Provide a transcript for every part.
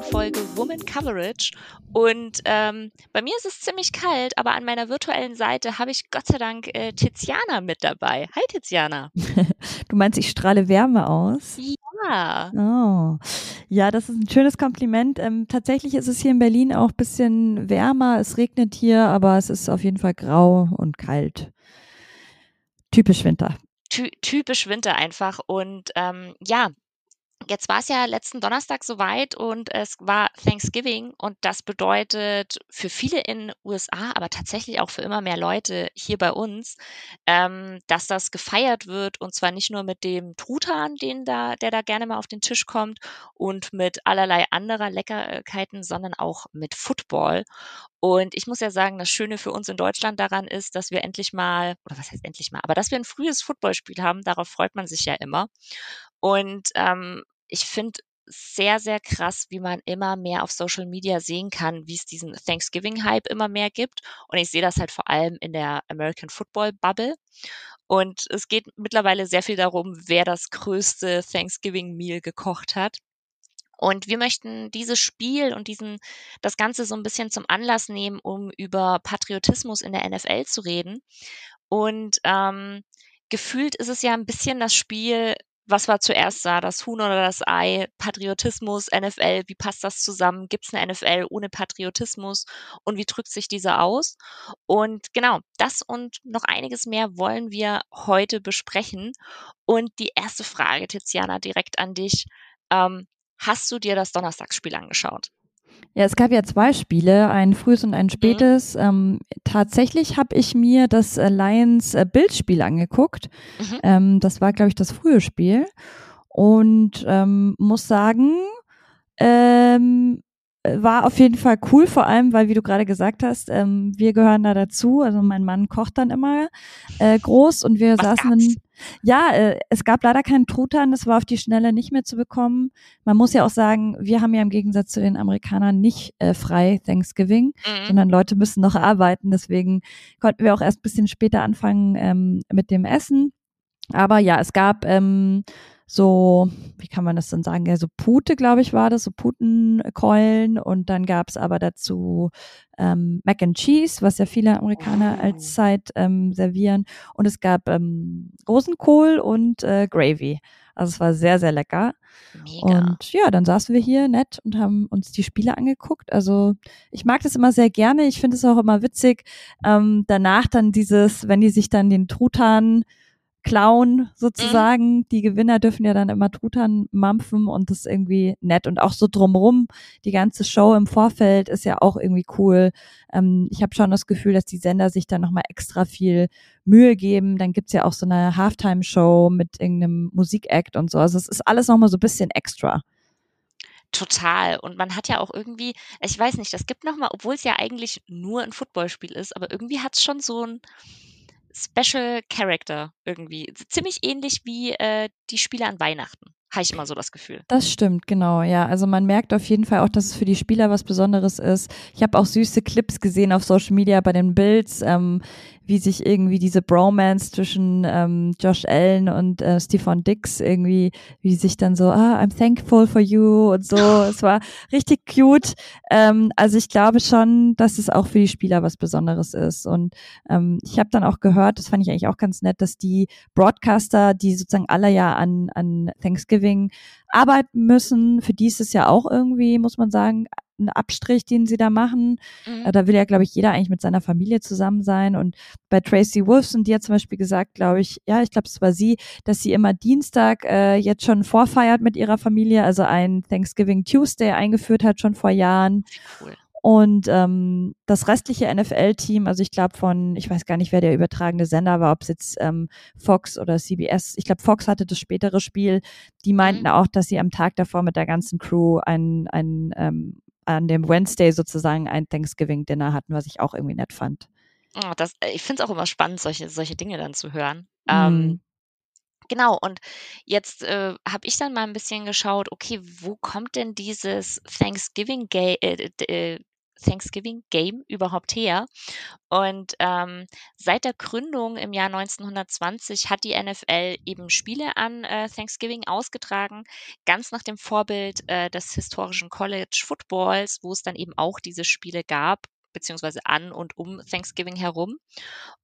weiteren Folge Woman Coverage. Und ähm, bei mir ist es ziemlich kalt, aber an meiner virtuellen Seite habe ich Gott sei Dank äh, Tiziana mit dabei. Hi Tiziana. du meinst, ich strahle Wärme aus? Ja. Oh. Ja, das ist ein schönes Kompliment. Ähm, tatsächlich ist es hier in Berlin auch ein bisschen wärmer. Es regnet hier, aber es ist auf jeden Fall grau und kalt. Typisch Winter. Ty typisch Winter einfach. Und ähm, ja, Jetzt war es ja letzten Donnerstag soweit und es war Thanksgiving und das bedeutet für viele in USA, aber tatsächlich auch für immer mehr Leute hier bei uns, ähm, dass das gefeiert wird und zwar nicht nur mit dem Truthahn, den da, der da gerne mal auf den Tisch kommt und mit allerlei anderer Leckerkeiten, sondern auch mit Football. Und ich muss ja sagen, das Schöne für uns in Deutschland daran ist, dass wir endlich mal, oder was heißt endlich mal, aber dass wir ein frühes Footballspiel haben, darauf freut man sich ja immer. Und ähm, ich finde sehr, sehr krass, wie man immer mehr auf Social Media sehen kann, wie es diesen Thanksgiving-Hype immer mehr gibt. Und ich sehe das halt vor allem in der American Football Bubble. Und es geht mittlerweile sehr viel darum, wer das größte Thanksgiving-Meal gekocht hat. Und wir möchten dieses Spiel und diesen, das Ganze so ein bisschen zum Anlass nehmen, um über Patriotismus in der NFL zu reden. Und ähm, gefühlt ist es ja ein bisschen das Spiel, was war zuerst da, das Huhn oder das Ei, Patriotismus, NFL, wie passt das zusammen? Gibt es eine NFL ohne Patriotismus und wie drückt sich diese aus? Und genau, das und noch einiges mehr wollen wir heute besprechen. Und die erste Frage, Tiziana, direkt an dich. Ähm, hast du dir das Donnerstagsspiel angeschaut? Ja, es gab ja zwei Spiele, ein frühes und ein mhm. spätes. Mhm. Ähm, tatsächlich habe ich mir das äh, Lions äh, Bildspiel angeguckt. Mhm. Ähm, das war, glaube ich, das frühe Spiel. Und ähm, muss sagen, ähm, war auf jeden Fall cool, vor allem, weil, wie du gerade gesagt hast, ähm, wir gehören da dazu. Also mein Mann kocht dann immer äh, groß und wir Was saßen gab's? in, ja, äh, es gab leider keinen Truthahn, das war auf die Schnelle nicht mehr zu bekommen. Man muss ja auch sagen, wir haben ja im Gegensatz zu den Amerikanern nicht äh, frei Thanksgiving, mhm. sondern Leute müssen noch arbeiten. Deswegen konnten wir auch erst bisschen später anfangen ähm, mit dem Essen. Aber ja, es gab ähm, so, wie kann man das denn sagen, ja, so Pute, glaube ich, war das, so Putenkeulen und dann gab es aber dazu ähm, Mac and Cheese, was ja viele Amerikaner oh. als Zeit ähm, servieren und es gab ähm, Rosenkohl und äh, Gravy. Also es war sehr, sehr lecker. Mega. Und ja, dann saßen wir hier nett und haben uns die Spiele angeguckt. Also ich mag das immer sehr gerne. Ich finde es auch immer witzig. Ähm, danach dann dieses, wenn die sich dann den Truthahn klauen sozusagen. Mhm. Die Gewinner dürfen ja dann immer Truthahn mampfen und das ist irgendwie nett. Und auch so drumrum, die ganze Show im Vorfeld ist ja auch irgendwie cool. Ähm, ich habe schon das Gefühl, dass die Sender sich da nochmal extra viel Mühe geben. Dann gibt's ja auch so eine Halftime-Show mit irgendeinem Musikact und so. Also es ist alles nochmal so ein bisschen extra. Total. Und man hat ja auch irgendwie, ich weiß nicht, das gibt nochmal, obwohl es ja eigentlich nur ein Footballspiel ist, aber irgendwie hat's schon so ein Special Character irgendwie. Ziemlich ähnlich wie äh, die Spiele an Weihnachten habe ich immer so das Gefühl. Das stimmt, genau, ja. Also man merkt auf jeden Fall auch, dass es für die Spieler was Besonderes ist. Ich habe auch süße Clips gesehen auf Social Media bei den Builds, ähm, wie sich irgendwie diese Bromance zwischen ähm, Josh Allen und äh, Stefan Dix irgendwie, wie sich dann so, ah, I'm thankful for you und so. es war richtig cute. Ähm, also ich glaube schon, dass es auch für die Spieler was Besonderes ist. Und ähm, ich habe dann auch gehört, das fand ich eigentlich auch ganz nett, dass die Broadcaster, die sozusagen alle ja an, an Thanksgiving arbeiten müssen, für die ist es ja auch irgendwie, muss man sagen, ein Abstrich, den sie da machen. Mhm. Äh, da will ja, glaube ich, jeder eigentlich mit seiner Familie zusammen sein. Und bei Tracy Wolfson, die hat zum Beispiel gesagt, glaube ich, ja, ich glaube, es war sie, dass sie immer Dienstag äh, jetzt schon vorfeiert mit ihrer Familie, also ein Thanksgiving Tuesday eingeführt hat, schon vor Jahren. Cool. Und ähm, das restliche NFL-Team, also ich glaube von, ich weiß gar nicht, wer der übertragende Sender war, ob es jetzt ähm, Fox oder CBS, ich glaube Fox hatte das spätere Spiel, die meinten mhm. auch, dass sie am Tag davor mit der ganzen Crew ein, ein ähm, an dem Wednesday sozusagen ein Thanksgiving-Dinner hatten, was ich auch irgendwie nett fand. Oh, das, äh, ich finde es auch immer spannend, solche, solche Dinge dann zu hören. Mhm. Ähm, genau, und jetzt äh, habe ich dann mal ein bisschen geschaut, okay, wo kommt denn dieses Thanksgiving äh, äh, Thanksgiving Game überhaupt her? Und ähm, seit der Gründung im Jahr 1920 hat die NFL eben Spiele an äh, Thanksgiving ausgetragen, ganz nach dem Vorbild äh, des historischen College Footballs, wo es dann eben auch diese Spiele gab beziehungsweise an und um Thanksgiving herum.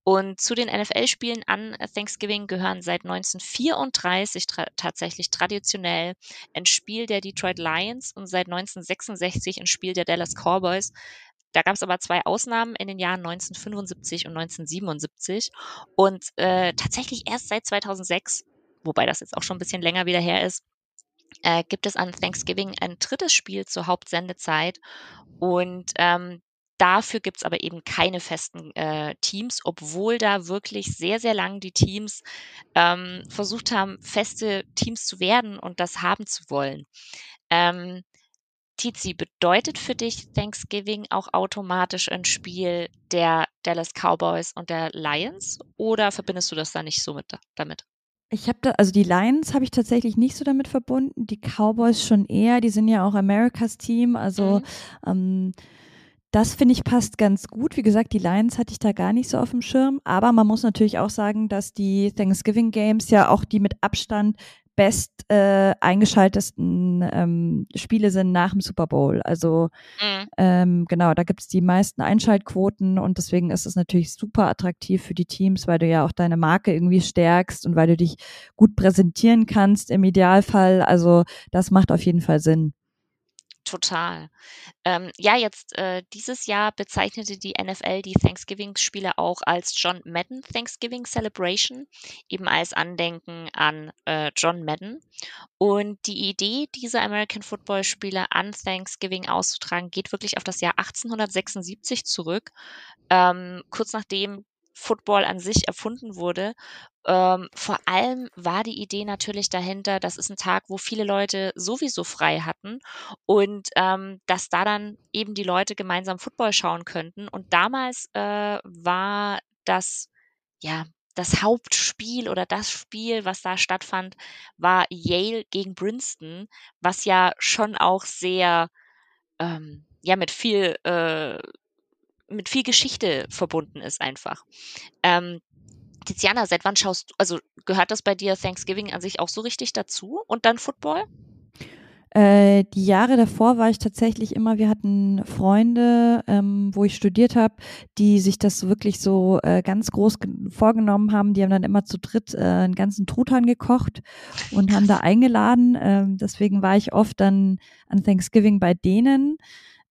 Und zu den NFL-Spielen an Thanksgiving gehören seit 1934 tra tatsächlich traditionell ein Spiel der Detroit Lions und seit 1966 ein Spiel der Dallas Cowboys. Da gab es aber zwei Ausnahmen in den Jahren 1975 und 1977. Und äh, tatsächlich erst seit 2006, wobei das jetzt auch schon ein bisschen länger wieder her ist, äh, gibt es an Thanksgiving ein drittes Spiel zur Hauptsendezeit. Und ähm, Dafür gibt's aber eben keine festen äh, Teams, obwohl da wirklich sehr, sehr lang die Teams ähm, versucht haben, feste Teams zu werden und das haben zu wollen. Ähm, Tizi, bedeutet für dich Thanksgiving auch automatisch ein Spiel der Dallas Cowboys und der Lions oder verbindest du das da nicht so mit damit? Ich habe da, also die Lions habe ich tatsächlich nicht so damit verbunden, die Cowboys schon eher, die sind ja auch Americas Team, also mhm. ähm, das finde ich passt ganz gut. Wie gesagt, die Lions hatte ich da gar nicht so auf dem Schirm. Aber man muss natürlich auch sagen, dass die Thanksgiving Games ja auch die mit Abstand best äh, eingeschaltesten ähm, Spiele sind nach dem Super Bowl. Also mhm. ähm, genau, da gibt es die meisten Einschaltquoten und deswegen ist es natürlich super attraktiv für die Teams, weil du ja auch deine Marke irgendwie stärkst und weil du dich gut präsentieren kannst im Idealfall. Also das macht auf jeden Fall Sinn. Total. Ähm, ja, jetzt äh, dieses Jahr bezeichnete die NFL die Thanksgiving-Spiele auch als John Madden Thanksgiving Celebration, eben als Andenken an äh, John Madden. Und die Idee, diese American Football-Spiele an Thanksgiving auszutragen, geht wirklich auf das Jahr 1876 zurück, ähm, kurz nachdem Football an sich erfunden wurde. Ähm, vor allem war die Idee natürlich dahinter, das ist ein Tag, wo viele Leute sowieso frei hatten und ähm, dass da dann eben die Leute gemeinsam Football schauen könnten. Und damals äh, war das, ja, das Hauptspiel oder das Spiel, was da stattfand, war Yale gegen Princeton, was ja schon auch sehr, ähm, ja, mit viel äh, mit viel Geschichte verbunden ist einfach. Ähm, Tiziana, seit wann schaust du, also gehört das bei dir Thanksgiving an sich auch so richtig dazu und dann Football? Äh, die Jahre davor war ich tatsächlich immer, wir hatten Freunde, ähm, wo ich studiert habe, die sich das wirklich so äh, ganz groß vorgenommen haben. Die haben dann immer zu dritt äh, einen ganzen Truthahn gekocht und haben da eingeladen. Ähm, deswegen war ich oft dann an Thanksgiving bei denen.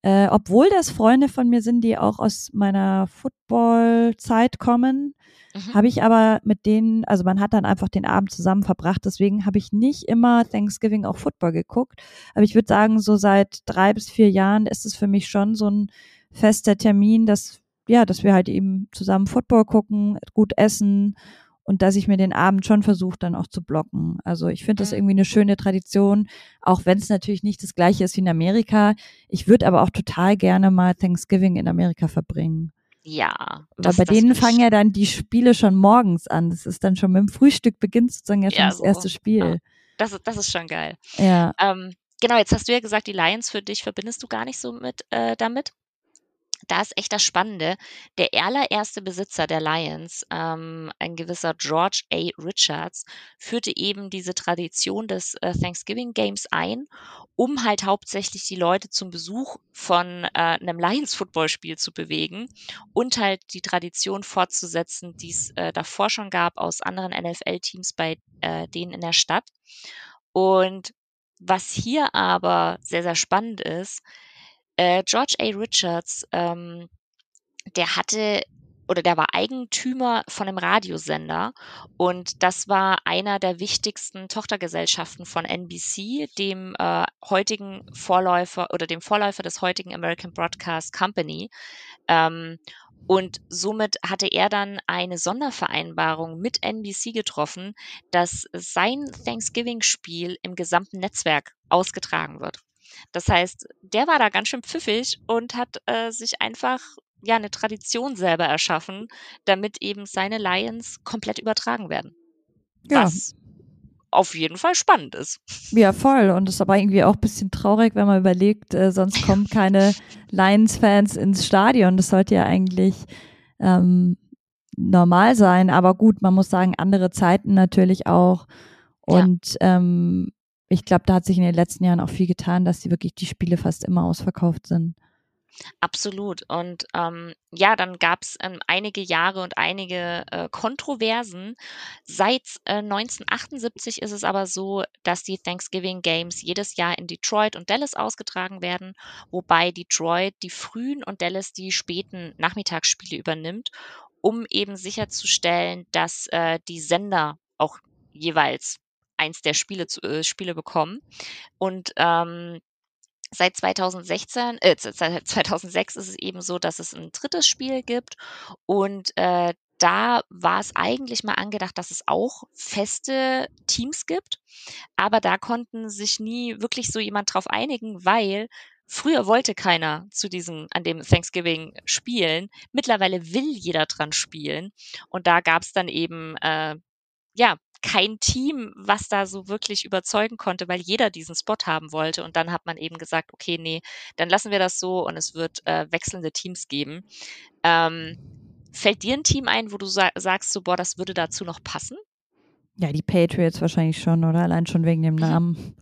Äh, obwohl das Freunde von mir sind, die auch aus meiner Football-Zeit kommen, mhm. habe ich aber mit denen, also man hat dann einfach den Abend zusammen verbracht, deswegen habe ich nicht immer Thanksgiving auch Football geguckt. Aber ich würde sagen, so seit drei bis vier Jahren ist es für mich schon so ein fester Termin, dass ja, dass wir halt eben zusammen Football gucken, gut essen und dass ich mir den Abend schon versuche, dann auch zu blocken. Also ich finde das irgendwie eine schöne Tradition, auch wenn es natürlich nicht das gleiche ist wie in Amerika. Ich würde aber auch total gerne mal Thanksgiving in Amerika verbringen. Ja. Weil bei denen fangen ja dann die Spiele schon morgens an. Das ist dann schon mit dem Frühstück beginnt sozusagen ja schon ja, das so. erste Spiel. Ja. Das, ist, das ist schon geil. Ja. Ähm, genau, jetzt hast du ja gesagt, die Lions für dich verbindest du gar nicht so mit äh, damit da ist echt das Spannende. Der allererste Besitzer der Lions, ähm, ein gewisser George A. Richards, führte eben diese Tradition des äh, Thanksgiving Games ein, um halt hauptsächlich die Leute zum Besuch von äh, einem Lions-Footballspiel zu bewegen und halt die Tradition fortzusetzen, die es äh, davor schon gab aus anderen NFL-Teams bei äh, denen in der Stadt. Und was hier aber sehr, sehr spannend ist, äh, George A. Richards, ähm, der hatte oder der war Eigentümer von einem Radiosender und das war einer der wichtigsten Tochtergesellschaften von NBC, dem äh, heutigen Vorläufer oder dem Vorläufer des heutigen American Broadcast Company. Ähm, und somit hatte er dann eine Sondervereinbarung mit NBC getroffen, dass sein Thanksgiving-Spiel im gesamten Netzwerk ausgetragen wird. Das heißt, der war da ganz schön pfiffig und hat äh, sich einfach ja eine Tradition selber erschaffen, damit eben seine Lions komplett übertragen werden. Ja. Was auf jeden Fall spannend ist. Ja, voll. Und es ist aber irgendwie auch ein bisschen traurig, wenn man überlegt, äh, sonst kommen keine Lions-Fans ins Stadion. Das sollte ja eigentlich ähm, normal sein. Aber gut, man muss sagen, andere Zeiten natürlich auch. Und ja. ähm, ich glaube, da hat sich in den letzten Jahren auch viel getan, dass die wirklich die Spiele fast immer ausverkauft sind. Absolut. Und ähm, ja, dann gab es ähm, einige Jahre und einige äh, Kontroversen. Seit äh, 1978 ist es aber so, dass die Thanksgiving Games jedes Jahr in Detroit und Dallas ausgetragen werden, wobei Detroit die frühen und Dallas die späten Nachmittagsspiele übernimmt, um eben sicherzustellen, dass äh, die Sender auch jeweils eins der Spiele, zu, äh, Spiele bekommen. Und ähm, seit 2016, äh, seit 2006 ist es eben so, dass es ein drittes Spiel gibt und äh, da war es eigentlich mal angedacht, dass es auch feste Teams gibt, aber da konnten sich nie wirklich so jemand drauf einigen, weil Früher wollte keiner zu diesem, an dem Thanksgiving spielen. Mittlerweile will jeder dran spielen. Und da gab es dann eben, äh, ja, kein Team, was da so wirklich überzeugen konnte, weil jeder diesen Spot haben wollte. Und dann hat man eben gesagt, okay, nee, dann lassen wir das so und es wird äh, wechselnde Teams geben. Ähm, fällt dir ein Team ein, wo du sa sagst, so, boah, das würde dazu noch passen? Ja, die Patriots wahrscheinlich schon, oder? Allein schon wegen dem. Namen.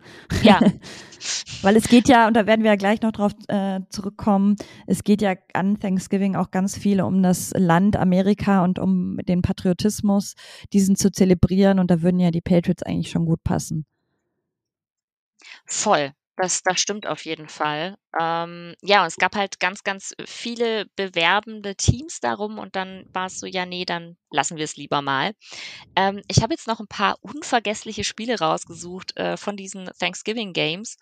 Ja. Weil es geht ja, und da werden wir ja gleich noch drauf äh, zurückkommen, es geht ja an Thanksgiving auch ganz viel um das Land Amerika und um den Patriotismus, diesen zu zelebrieren. Und da würden ja die Patriots eigentlich schon gut passen. Voll. Das das stimmt auf jeden Fall. Ähm, ja, und es gab halt ganz, ganz viele bewerbende Teams darum und dann war es so: „Ja, nee, dann lassen wir es lieber mal.“ Ähm, ich habe jetzt noch ein paar unvergessliche Spiele rausgesucht, äh, von diesen Thanksgiving Games.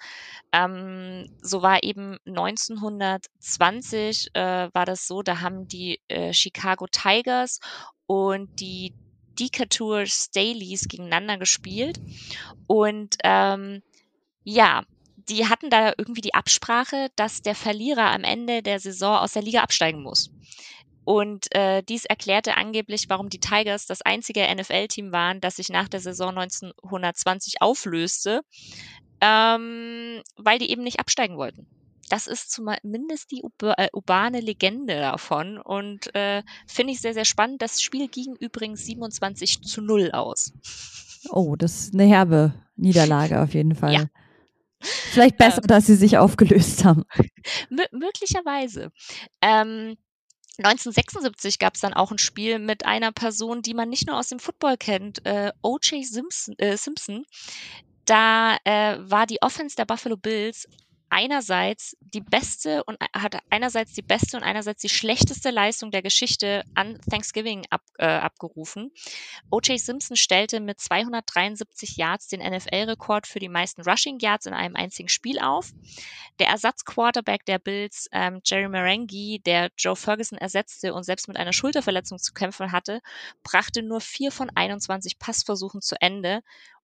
Ähm, so war eben 1920, äh, war das so, da haben die, äh, Chicago Tigers und die Decatur Staleys gegeneinander gespielt und, ähm, ja die hatten da irgendwie die Absprache, dass der Verlierer am Ende der Saison aus der Liga absteigen muss. Und äh, dies erklärte angeblich, warum die Tigers das einzige NFL-Team waren, das sich nach der Saison 1920 auflöste, ähm, weil die eben nicht absteigen wollten. Das ist zumindest die äh, urbane Legende davon und äh, finde ich sehr, sehr spannend. Das Spiel ging übrigens 27 zu 0 aus. Oh, das ist eine herbe Niederlage auf jeden Fall. Ja. Vielleicht besser, ähm, dass sie sich aufgelöst haben. möglicherweise. Ähm, 1976 gab es dann auch ein Spiel mit einer Person, die man nicht nur aus dem Football kennt, äh, O.J. Simpson, äh, Simpson. Da äh, war die Offense der Buffalo Bills einerseits die beste und hat einerseits die beste und einerseits die schlechteste Leistung der Geschichte an Thanksgiving ab, äh, abgerufen. O.J. Simpson stellte mit 273 Yards den NFL-Rekord für die meisten Rushing Yards in einem einzigen Spiel auf. Der Ersatzquarterback der Bills, ähm, Jerry Marangi, der Joe Ferguson ersetzte und selbst mit einer Schulterverletzung zu kämpfen hatte, brachte nur vier von 21 Passversuchen zu Ende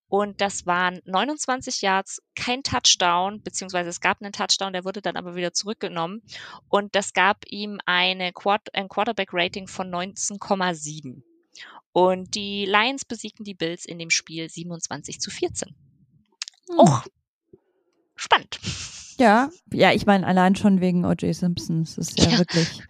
und das waren 29 Yards, kein Touchdown, beziehungsweise es gab einen Touchdown, der wurde dann aber wieder zurückgenommen. Und das gab ihm eine Quad ein Quarterback-Rating von 19,7. Und die Lions besiegten die Bills in dem Spiel 27 zu 14. Hm. Och, spannend. Ja, ja, ich meine, allein schon wegen O.J. Simpson. Es ist ja, ja wirklich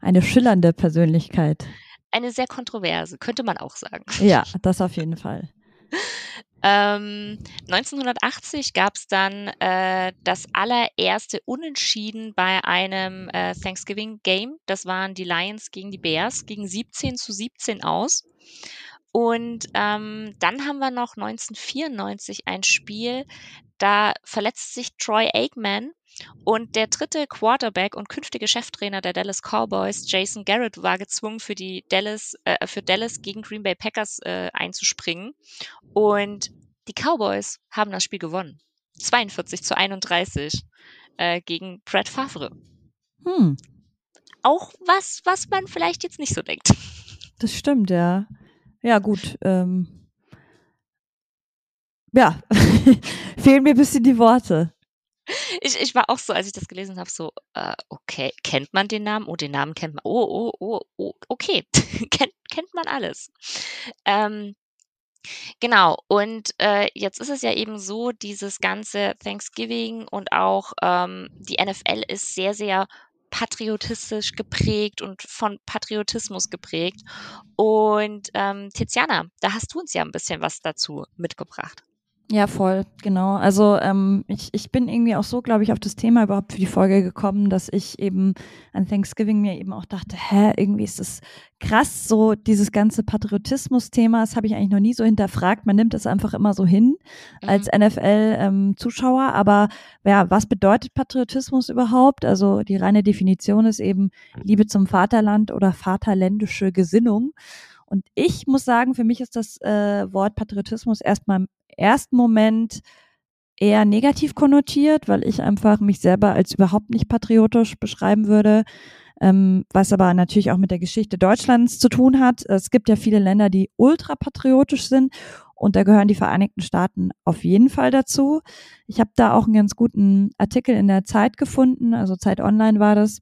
eine schillernde Persönlichkeit. Eine sehr kontroverse, könnte man auch sagen. Ja, das auf jeden Fall. Ähm, 1980 gab es dann äh, das allererste Unentschieden bei einem äh, Thanksgiving Game. Das waren die Lions gegen die Bears, gegen 17 zu 17 aus. Und ähm, dann haben wir noch 1994 ein Spiel, da verletzt sich Troy Aikman und der dritte Quarterback und künftige Cheftrainer der Dallas Cowboys, Jason Garrett, war gezwungen, für die Dallas, äh, für Dallas gegen Green Bay Packers äh, einzuspringen. Und die Cowboys haben das Spiel gewonnen. 42 zu 31 äh, gegen Brett Favre. Hm. Auch was, was man vielleicht jetzt nicht so denkt. Das stimmt, ja. Ja, gut. Ähm, ja, fehlen mir ein bisschen die Worte ich, ich war auch so, als ich das gelesen habe, so, äh, okay, kennt man den Namen? Oh, den Namen kennt man. Oh, oh, oh, oh okay, kennt, kennt man alles. Ähm, Genau, und äh, jetzt ist es ja eben so, dieses ganze Thanksgiving und auch ähm, die NFL ist sehr, sehr patriotistisch geprägt und von Patriotismus geprägt. Und ähm, Tiziana, da hast du uns ja ein bisschen was dazu mitgebracht. Ja, voll, genau. Also ähm, ich, ich bin irgendwie auch so, glaube ich, auf das Thema überhaupt für die Folge gekommen, dass ich eben an Thanksgiving mir eben auch dachte, hä, irgendwie ist das krass, so dieses ganze Patriotismus-Thema, das habe ich eigentlich noch nie so hinterfragt. Man nimmt es einfach immer so hin mhm. als NFL-Zuschauer. Ähm, Aber ja, was bedeutet Patriotismus überhaupt? Also die reine Definition ist eben Liebe zum Vaterland oder vaterländische Gesinnung. Und ich muss sagen, für mich ist das äh, Wort Patriotismus erstmal ersten Moment eher negativ konnotiert, weil ich einfach mich selber als überhaupt nicht patriotisch beschreiben würde, ähm, was aber natürlich auch mit der Geschichte Deutschlands zu tun hat. Es gibt ja viele Länder, die ultrapatriotisch sind und da gehören die Vereinigten Staaten auf jeden Fall dazu. Ich habe da auch einen ganz guten Artikel in der Zeit gefunden, also Zeit Online war das,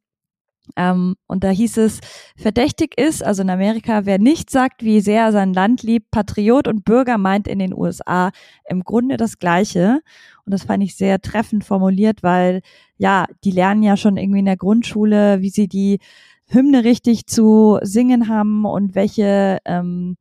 ähm, und da hieß es, verdächtig ist, also in Amerika, wer nicht sagt, wie sehr er sein Land liebt, Patriot und Bürger meint in den USA im Grunde das Gleiche. Und das fand ich sehr treffend formuliert, weil ja, die lernen ja schon irgendwie in der Grundschule, wie sie die Hymne richtig zu singen haben und welche ähm,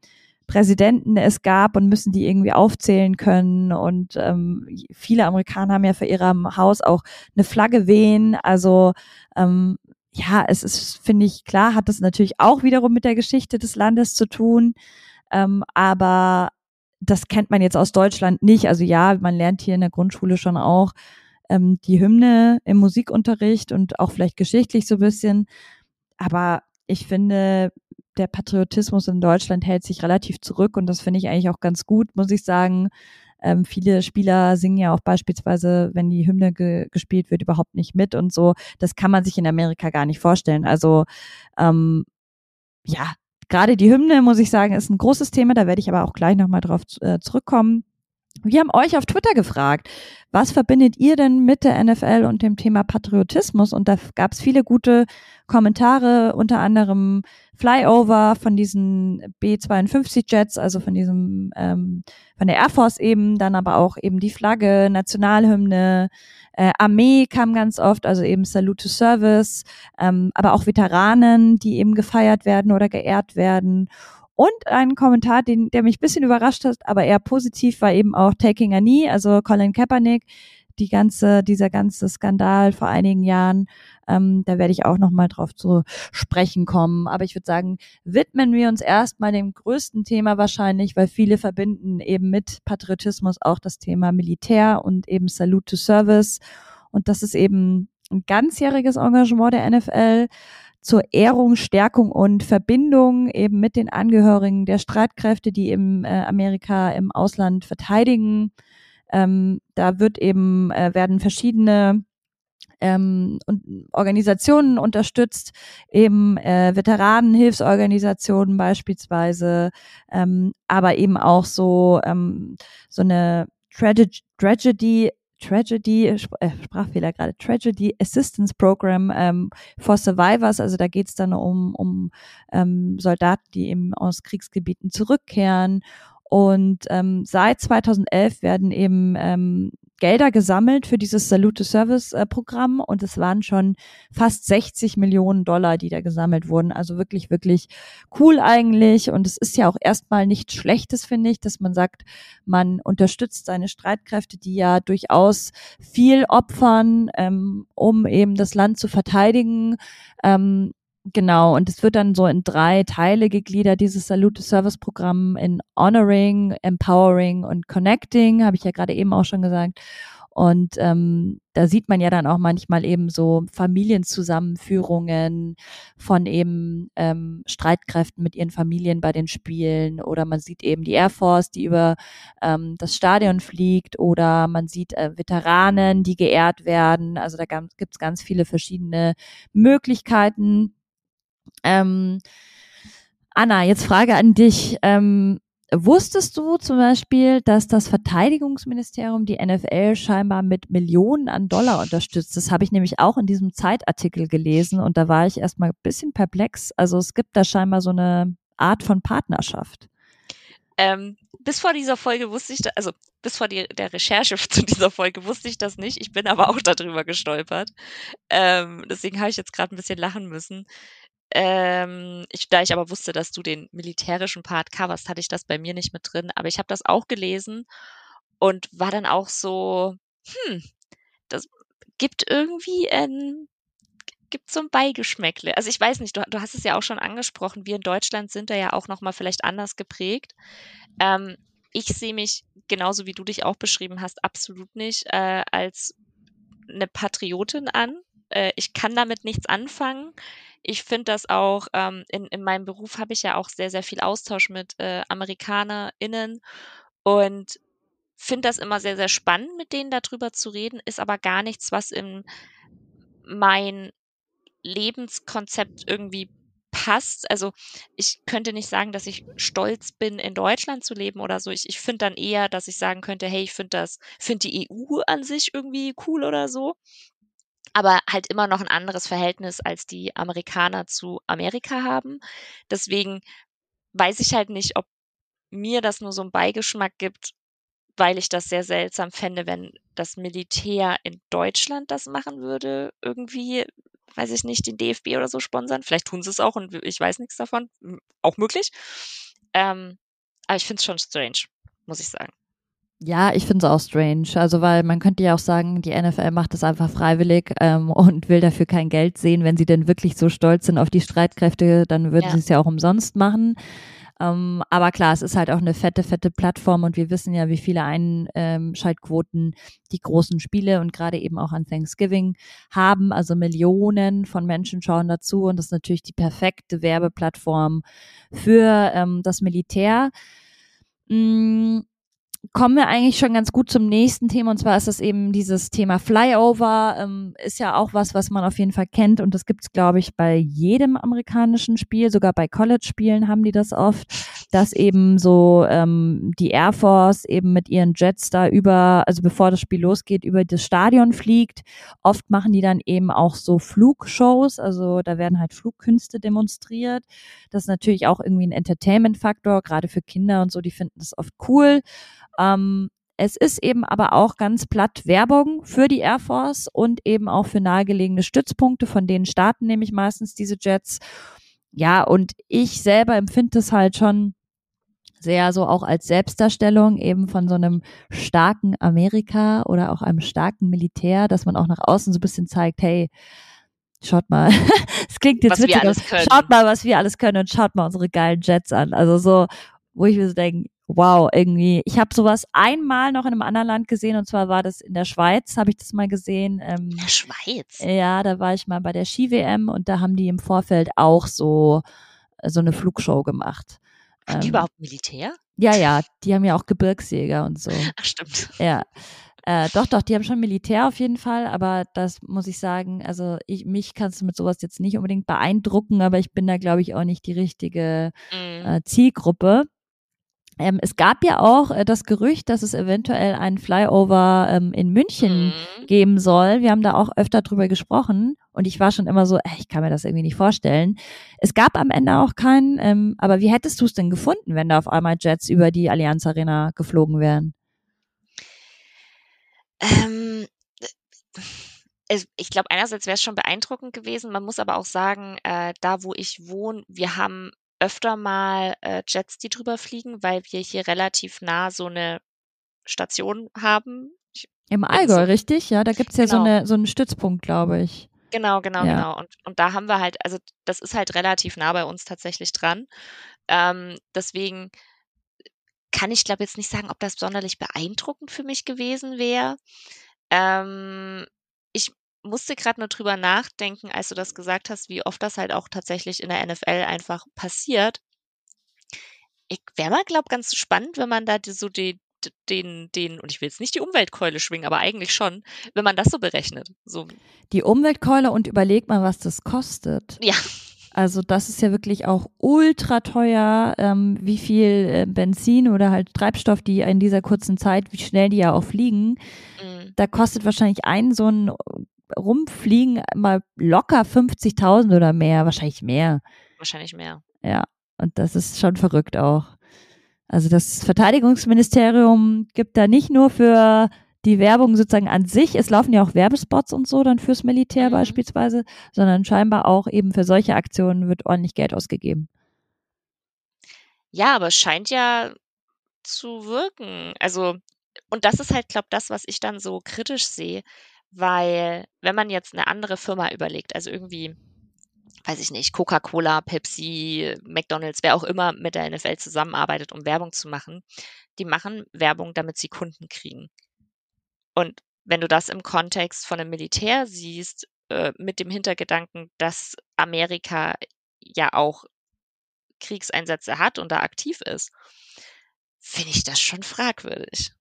Präsidenten es gab und müssen die irgendwie aufzählen können. Und ähm, viele Amerikaner haben ja für ihrem Haus auch eine Flagge wehen. Also ähm, ja, es ist, finde ich, klar, hat das natürlich auch wiederum mit der Geschichte des Landes zu tun. Ähm, aber das kennt man jetzt aus Deutschland nicht. Also ja, man lernt hier in der Grundschule schon auch ähm, die Hymne im Musikunterricht und auch vielleicht geschichtlich so ein bisschen. Aber ich finde, der Patriotismus in Deutschland hält sich relativ zurück und das finde ich eigentlich auch ganz gut, muss ich sagen. Ähm, viele Spieler singen ja auch beispielsweise, wenn die Hymne ge gespielt wird, überhaupt nicht mit und so. Das kann man sich in Amerika gar nicht vorstellen. Also ähm, ja, gerade die Hymne, muss ich sagen, ist ein großes Thema. Da werde ich aber auch gleich nochmal drauf äh, zurückkommen. Wir haben euch auf Twitter gefragt, was verbindet ihr denn mit der NFL und dem Thema Patriotismus? Und da gab es viele gute Kommentare, unter anderem Flyover von diesen B-52 Jets, also von diesem, ähm, von der Air Force eben, dann aber auch eben die Flagge, Nationalhymne, äh, Armee kam ganz oft, also eben Salute to Service, ähm, aber auch Veteranen, die eben gefeiert werden oder geehrt werden. Und ein Kommentar, den, der mich bisschen überrascht hat, aber eher positiv, war eben auch Taking a Knee, also Colin Kaepernick, die ganze, dieser ganze Skandal vor einigen Jahren. Ähm, da werde ich auch noch mal drauf zu sprechen kommen. Aber ich würde sagen, widmen wir uns erstmal dem größten Thema wahrscheinlich, weil viele verbinden eben mit Patriotismus auch das Thema Militär und eben Salute to Service. Und das ist eben ein ganzjähriges Engagement der NFL zur Ehrung, Stärkung und Verbindung eben mit den Angehörigen der Streitkräfte, die im äh, Amerika im Ausland verteidigen. Ähm, da wird eben äh, werden verschiedene ähm, und Organisationen unterstützt, eben äh, Veteranenhilfsorganisationen beispielsweise, ähm, aber eben auch so ähm, so eine Tragedy Tragedy, äh, Sprachfehler gerade, Tragedy Assistance Program ähm, for Survivors. Also da geht es dann um, um ähm, Soldaten, die eben aus Kriegsgebieten zurückkehren. Und ähm, seit 2011 werden eben ähm, Gelder gesammelt für dieses Salute Service äh, und es waren schon fast 60 Millionen Dollar, die da gesammelt wurden. Also wirklich, wirklich cool eigentlich. Und es ist ja auch erstmal nichts Schlechtes, finde ich, dass man sagt, man unterstützt seine Streitkräfte, die ja durchaus viel opfern, ähm, um eben das Land zu verteidigen. Ähm, Genau, und es wird dann so in drei Teile gegliedert, dieses Salute Service Programm in Honoring, Empowering und Connecting, habe ich ja gerade eben auch schon gesagt. Und ähm, da sieht man ja dann auch manchmal eben so Familienzusammenführungen von eben ähm, Streitkräften mit ihren Familien bei den Spielen oder man sieht eben die Air Force, die über ähm, das Stadion fliegt oder man sieht äh, Veteranen, die geehrt werden. Also da gibt es ganz viele verschiedene Möglichkeiten ähm, Anna, jetzt Frage an dich. Ähm, wusstest du zum Beispiel, dass das Verteidigungsministerium die NFL scheinbar mit Millionen an Dollar unterstützt? Das habe ich nämlich auch in diesem Zeitartikel gelesen und da war ich erstmal ein bisschen perplex. Also es gibt da scheinbar so eine Art von Partnerschaft. Ähm, bis vor dieser Folge wusste ich, da, also bis vor die, der Recherche zu dieser Folge wusste ich das nicht. Ich bin aber auch darüber gestolpert. Ähm, deswegen habe ich jetzt gerade ein bisschen lachen müssen. Ähm, ich, da ich aber wusste, dass du den militärischen Part coverst, hatte ich das bei mir nicht mit drin. Aber ich habe das auch gelesen und war dann auch so, hm, das gibt irgendwie ein, gibt so ein Beigeschmäckle. Also ich weiß nicht, du, du hast es ja auch schon angesprochen, wir in Deutschland sind da ja auch nochmal vielleicht anders geprägt. Ähm, ich sehe mich, genauso wie du dich auch beschrieben hast, absolut nicht äh, als eine Patriotin an. Äh, ich kann damit nichts anfangen. Ich finde das auch, ähm, in, in meinem Beruf habe ich ja auch sehr, sehr viel Austausch mit äh, AmerikanerInnen und finde das immer sehr, sehr spannend, mit denen darüber zu reden, ist aber gar nichts, was in mein Lebenskonzept irgendwie passt. Also ich könnte nicht sagen, dass ich stolz bin, in Deutschland zu leben oder so. Ich, ich finde dann eher, dass ich sagen könnte, hey, ich finde das, finde die EU an sich irgendwie cool oder so. Aber halt immer noch ein anderes Verhältnis, als die Amerikaner zu Amerika haben. Deswegen weiß ich halt nicht, ob mir das nur so einen Beigeschmack gibt, weil ich das sehr seltsam fände, wenn das Militär in Deutschland das machen würde, irgendwie, weiß ich nicht, den DFB oder so sponsern. Vielleicht tun sie es auch und ich weiß nichts davon. Auch möglich. Ähm, aber ich finde es schon strange, muss ich sagen. Ja, ich finde es auch strange. Also, weil man könnte ja auch sagen, die NFL macht das einfach freiwillig ähm, und will dafür kein Geld sehen. Wenn sie denn wirklich so stolz sind auf die Streitkräfte, dann würden ja. sie es ja auch umsonst machen. Ähm, aber klar, es ist halt auch eine fette, fette Plattform und wir wissen ja, wie viele Einschaltquoten die großen Spiele und gerade eben auch an Thanksgiving haben. Also Millionen von Menschen schauen dazu und das ist natürlich die perfekte Werbeplattform für ähm, das Militär. Mm, kommen wir eigentlich schon ganz gut zum nächsten Thema und zwar ist das eben dieses Thema Flyover. Ähm, ist ja auch was, was man auf jeden Fall kennt und das gibt es, glaube ich, bei jedem amerikanischen Spiel, sogar bei College-Spielen haben die das oft, dass eben so ähm, die Air Force eben mit ihren Jets da über, also bevor das Spiel losgeht, über das Stadion fliegt. Oft machen die dann eben auch so Flugshows, also da werden halt Flugkünste demonstriert. Das ist natürlich auch irgendwie ein Entertainment-Faktor, gerade für Kinder und so, die finden das oft cool. Ähm, es ist eben aber auch ganz platt Werbung für die Air Force und eben auch für nahegelegene Stützpunkte, von denen starten nämlich meistens diese Jets. Ja, und ich selber empfinde es halt schon sehr so auch als Selbstdarstellung eben von so einem starken Amerika oder auch einem starken Militär, dass man auch nach außen so ein bisschen zeigt, hey, schaut mal, es klingt jetzt was witzig, schaut mal, was wir alles können und schaut mal unsere geilen Jets an. Also so, wo ich mir so denke, wow, irgendwie. Ich habe sowas einmal noch in einem anderen Land gesehen und zwar war das in der Schweiz, habe ich das mal gesehen. Ähm, in der Schweiz? Ja, da war ich mal bei der Ski-WM und da haben die im Vorfeld auch so, so eine Flugshow gemacht. Haben ähm, die überhaupt Militär? Ja, ja, die haben ja auch Gebirgsjäger und so. Ach, stimmt. Ja. Äh, doch, doch, die haben schon Militär auf jeden Fall, aber das muss ich sagen, also ich, mich kannst du mit sowas jetzt nicht unbedingt beeindrucken, aber ich bin da, glaube ich, auch nicht die richtige mm. äh, Zielgruppe. Ähm, es gab ja auch äh, das Gerücht, dass es eventuell einen Flyover ähm, in München mhm. geben soll. Wir haben da auch öfter drüber gesprochen und ich war schon immer so, äh, ich kann mir das irgendwie nicht vorstellen. Es gab am Ende auch keinen, ähm, aber wie hättest du es denn gefunden, wenn da auf einmal Jets über die Allianz Arena geflogen wären? Ähm, ich glaube, einerseits wäre es schon beeindruckend gewesen. Man muss aber auch sagen, äh, da wo ich wohne, wir haben öfter mal äh, Jets, die drüber fliegen, weil wir hier relativ nah so eine Station haben. Ich, Im Allgäu, so, richtig? Ja, da gibt's ja genau. so, eine, so einen Stützpunkt, glaube ich. Genau, genau, ja. genau. Und, und da haben wir halt, also das ist halt relativ nah bei uns tatsächlich dran. Ähm, deswegen kann ich glaube jetzt nicht sagen, ob das sonderlich beeindruckend für mich gewesen wäre. Ähm, ich musste gerade nur drüber nachdenken, als du das gesagt hast, wie oft das halt auch tatsächlich in der NFL einfach passiert. Ich wäre mal, glaube ganz spannend, wenn man da die, so die, den, den, und ich will jetzt nicht die Umweltkeule schwingen, aber eigentlich schon, wenn man das so berechnet. So. Die Umweltkeule und überlegt mal, was das kostet. Ja. Also das ist ja wirklich auch ultra teuer, ähm, wie viel äh, Benzin oder halt Treibstoff, die in dieser kurzen Zeit, wie schnell die ja auch fliegen. Mhm. Da kostet wahrscheinlich ein so ein rumfliegen mal locker 50.000 oder mehr, wahrscheinlich mehr. Wahrscheinlich mehr. Ja, und das ist schon verrückt auch. Also das Verteidigungsministerium gibt da nicht nur für die Werbung sozusagen an sich, es laufen ja auch Werbespots und so dann fürs Militär mhm. beispielsweise, sondern scheinbar auch eben für solche Aktionen wird ordentlich Geld ausgegeben. Ja, aber es scheint ja zu wirken. Also, und das ist halt, glaube das, was ich dann so kritisch sehe, weil wenn man jetzt eine andere Firma überlegt, also irgendwie, weiß ich nicht, Coca-Cola, Pepsi, McDonald's, wer auch immer mit der NFL zusammenarbeitet, um Werbung zu machen, die machen Werbung, damit sie Kunden kriegen. Und wenn du das im Kontext von einem Militär siehst, äh, mit dem Hintergedanken, dass Amerika ja auch Kriegseinsätze hat und da aktiv ist, finde ich das schon fragwürdig.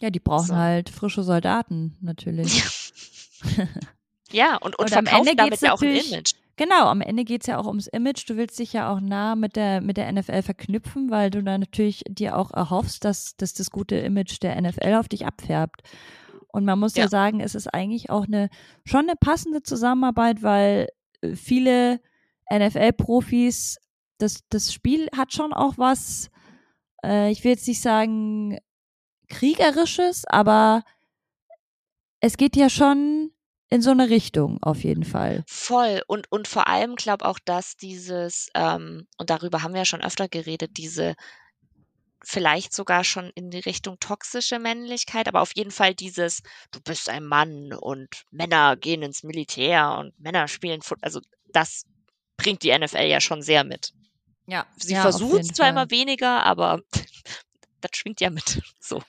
Ja, die brauchen so. halt frische Soldaten, natürlich. ja, und, und, und verkaufen damit ja auch ein Image. Genau, am Ende geht es ja auch ums Image. Du willst dich ja auch nah mit der, mit der NFL verknüpfen, weil du dann natürlich dir auch erhoffst, dass, dass das gute Image der NFL auf dich abfärbt. Und man muss ja, ja sagen, es ist eigentlich auch eine schon eine passende Zusammenarbeit, weil äh, viele NFL-Profis, das, das Spiel hat schon auch was, äh, ich will jetzt nicht sagen kriegerisches, aber es geht ja schon in so eine Richtung auf jeden Fall. Voll. Und, und vor allem glaube auch, dass dieses, ähm, und darüber haben wir ja schon öfter geredet, diese vielleicht sogar schon in die Richtung toxische Männlichkeit, aber auf jeden Fall dieses, du bist ein Mann und Männer gehen ins Militär und Männer spielen Football. Also das bringt die NFL ja schon sehr mit. Ja. Sie ja, versucht zwar Fall. immer weniger, aber das schwingt ja mit. So.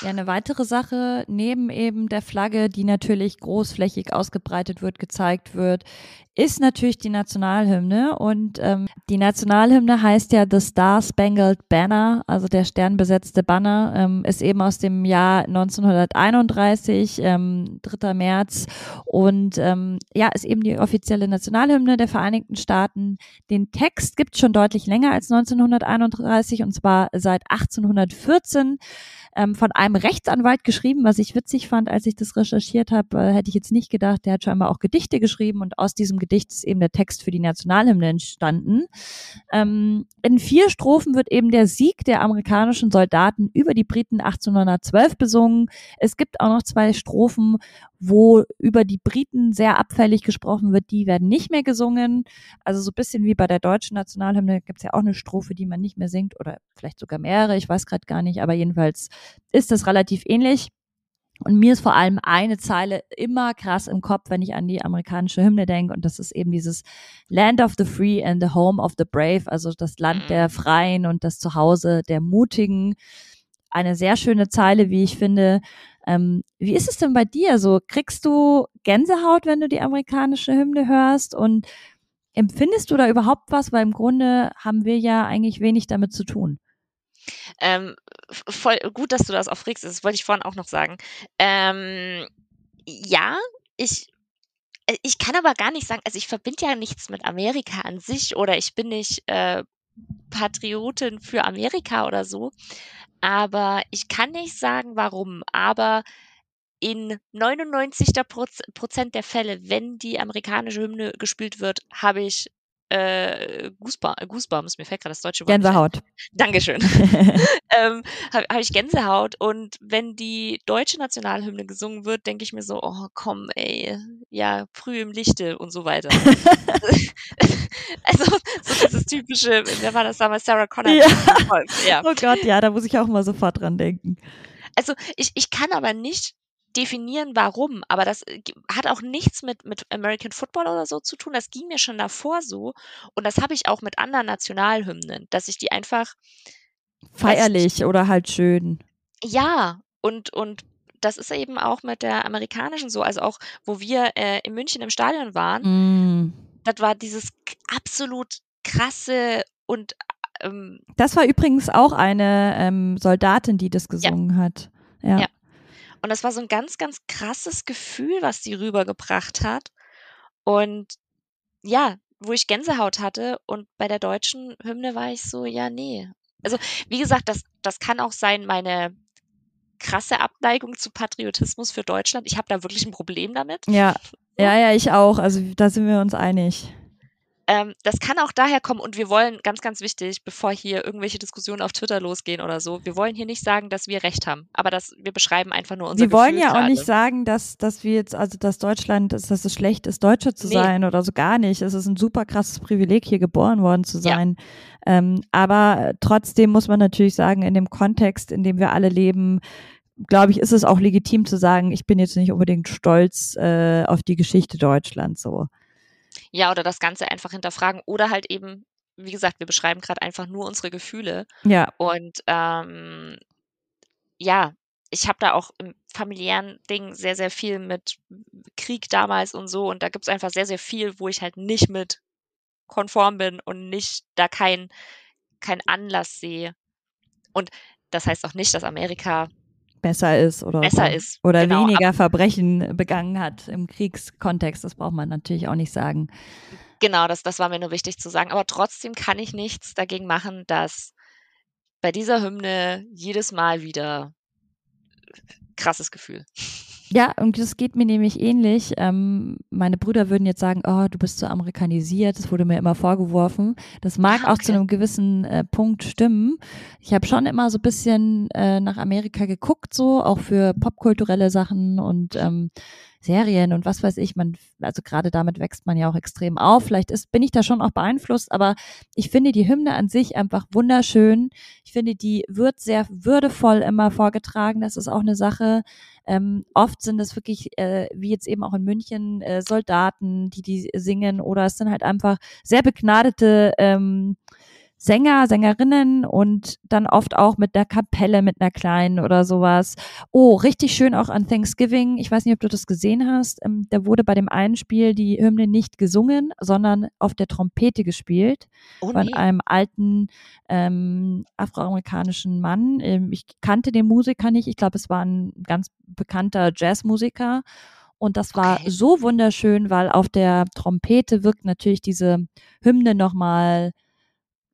Ja, eine weitere Sache neben eben der Flagge, die natürlich großflächig ausgebreitet wird, gezeigt wird, ist natürlich die Nationalhymne. Und ähm, die Nationalhymne heißt ja The Star Spangled Banner, also der sternbesetzte Banner, ähm, ist eben aus dem Jahr 1931, ähm, 3. März. Und ähm, ja, ist eben die offizielle Nationalhymne der Vereinigten Staaten. Den Text gibt schon deutlich länger als 1931 und zwar seit 1814 ähm, von einem Rechtsanwalt geschrieben, was ich witzig fand, als ich das recherchiert habe, äh, hätte ich jetzt nicht gedacht, der hat scheinbar auch Gedichte geschrieben und aus diesem Gedicht ist eben der Text für die Nationalhymne entstanden. Ähm, in vier Strophen wird eben der Sieg der amerikanischen Soldaten über die Briten 1812 besungen. Es gibt auch noch zwei Strophen, wo über die Briten sehr abfällig gesprochen wird, die werden nicht mehr gesungen. Also so ein bisschen wie bei der deutschen Nationalhymne gibt es ja auch eine Strophe, die man nicht mehr singt oder vielleicht sogar mehrere, ich weiß gerade gar nicht, aber jedenfalls ist das relativ ähnlich. Und mir ist vor allem eine Zeile immer krass im Kopf, wenn ich an die amerikanische Hymne denke. Und das ist eben dieses Land of the Free and the Home of the Brave, also das Land der mhm. Freien und das Zuhause der Mutigen. Eine sehr schöne Zeile, wie ich finde. Ähm, wie ist es denn bei dir? So kriegst du Gänsehaut, wenn du die amerikanische Hymne hörst? Und empfindest du da überhaupt was? Weil im Grunde haben wir ja eigentlich wenig damit zu tun. Ähm, voll gut, dass du das auch fragst. Das wollte ich vorhin auch noch sagen. Ähm, ja, ich äh, ich kann aber gar nicht sagen, also ich verbinde ja nichts mit Amerika an sich oder ich bin nicht äh, Patriotin für Amerika oder so. Aber ich kann nicht sagen, warum. Aber in 99 Prozent der Fälle, wenn die amerikanische Hymne gespielt wird, habe ich äh, Goosebumps, Goosebumps, mir fällt gerade das deutsche Wort. Gänsehaut. Dankeschön. ähm, Habe hab ich Gänsehaut und wenn die deutsche Nationalhymne gesungen wird, denke ich mir so, oh komm, ey, ja, früh im Lichte und so weiter. also so dieses typische, wer war das damals, Sarah Connor? Ja. ja. Oh Gott, ja, da muss ich auch mal sofort dran denken. Also ich, ich kann aber nicht definieren, warum. Aber das äh, hat auch nichts mit, mit American Football oder so zu tun. Das ging mir schon davor so. Und das habe ich auch mit anderen Nationalhymnen, dass ich die einfach. Feierlich ich, oder halt schön. Ja, und, und das ist eben auch mit der amerikanischen so. Also auch, wo wir äh, in München im Stadion waren, mm. das war dieses absolut krasse und ähm, das war übrigens auch eine ähm, Soldatin, die das gesungen ja. hat. Ja. ja. Und das war so ein ganz, ganz krasses Gefühl, was sie rübergebracht hat. Und ja, wo ich Gänsehaut hatte und bei der deutschen Hymne war ich so, ja, nee. Also, wie gesagt, das, das kann auch sein, meine krasse Abneigung zu Patriotismus für Deutschland. Ich habe da wirklich ein Problem damit. Ja, ja, ja, ich auch. Also da sind wir uns einig. Ähm, das kann auch daher kommen und wir wollen, ganz, ganz wichtig, bevor hier irgendwelche Diskussionen auf Twitter losgehen oder so, wir wollen hier nicht sagen, dass wir recht haben, aber das, wir beschreiben einfach nur unser Wir wollen Gefühl ja auch gerade. nicht sagen, dass, dass wir jetzt, also dass Deutschland, dass es schlecht ist, Deutsche zu Nee. sein oder so gar nicht. Es ist ein super krasses Privileg, hier geboren worden zu Ja. sein. Ähm, aber trotzdem muss man natürlich sagen, in dem Kontext, in dem wir alle leben, glaube ich, ist es auch legitim zu sagen, ich bin jetzt nicht unbedingt stolz äh, auf die Geschichte Deutschlands so. Ja, oder das Ganze einfach hinterfragen oder halt eben, wie gesagt, wir beschreiben gerade einfach nur unsere Gefühle Ja, und ähm, ja, ich habe da auch im familiären Ding sehr, sehr viel mit Krieg damals und so und da gibt's einfach sehr, sehr viel, wo ich halt nicht mit konform bin und nicht da kein kein Anlass sehe. Und das heißt auch nicht, dass Amerika besser ist oder besser so. ist. oder Genau, weniger Verbrechen begangen hat im Kriegskontext. Das braucht man natürlich auch nicht sagen. Genau, das, das war mir nur wichtig zu sagen. Aber trotzdem kann ich nichts dagegen machen, dass bei dieser Hymne jedes Mal wieder krasses Gefühl. Ja, und das geht mir nämlich ähnlich. Ähm, meine Brüder würden jetzt sagen, oh, du bist so amerikanisiert, das wurde mir immer vorgeworfen. Das mag Ah, auch zu okay. einem gewissen äh, Punkt stimmen. Ich habe schon immer so ein bisschen äh, nach Amerika geguckt, so auch für popkulturelle Sachen und ähm, Serien und was weiß ich. Man, also gerade damit wächst man ja auch extrem auf. Vielleicht ist, bin ich da schon auch beeinflusst, aber ich finde die Hymne an sich einfach wunderschön. Finde, die wird sehr würdevoll immer vorgetragen. Das ist auch eine Sache. Ähm, oft sind es wirklich, äh, wie jetzt eben auch in München, äh, Soldaten, die die singen oder es sind halt einfach sehr begnadete ähm, Sänger, Sängerinnen und dann oft auch mit einer Kapelle, mit einer kleinen oder sowas. Oh, richtig schön auch an Thanksgiving. Ich weiß nicht, ob du das gesehen hast. Ähm, da wurde bei dem einen Spiel die Hymne nicht gesungen, sondern auf der Trompete gespielt Oh von nee. einem alten ähm, afroamerikanischen Mann. Ähm, ich kannte den Musiker nicht. Ich glaube, es war ein ganz bekannter Jazzmusiker. Und das war Okay. so wunderschön, weil auf der Trompete wirkt natürlich diese Hymne nochmal,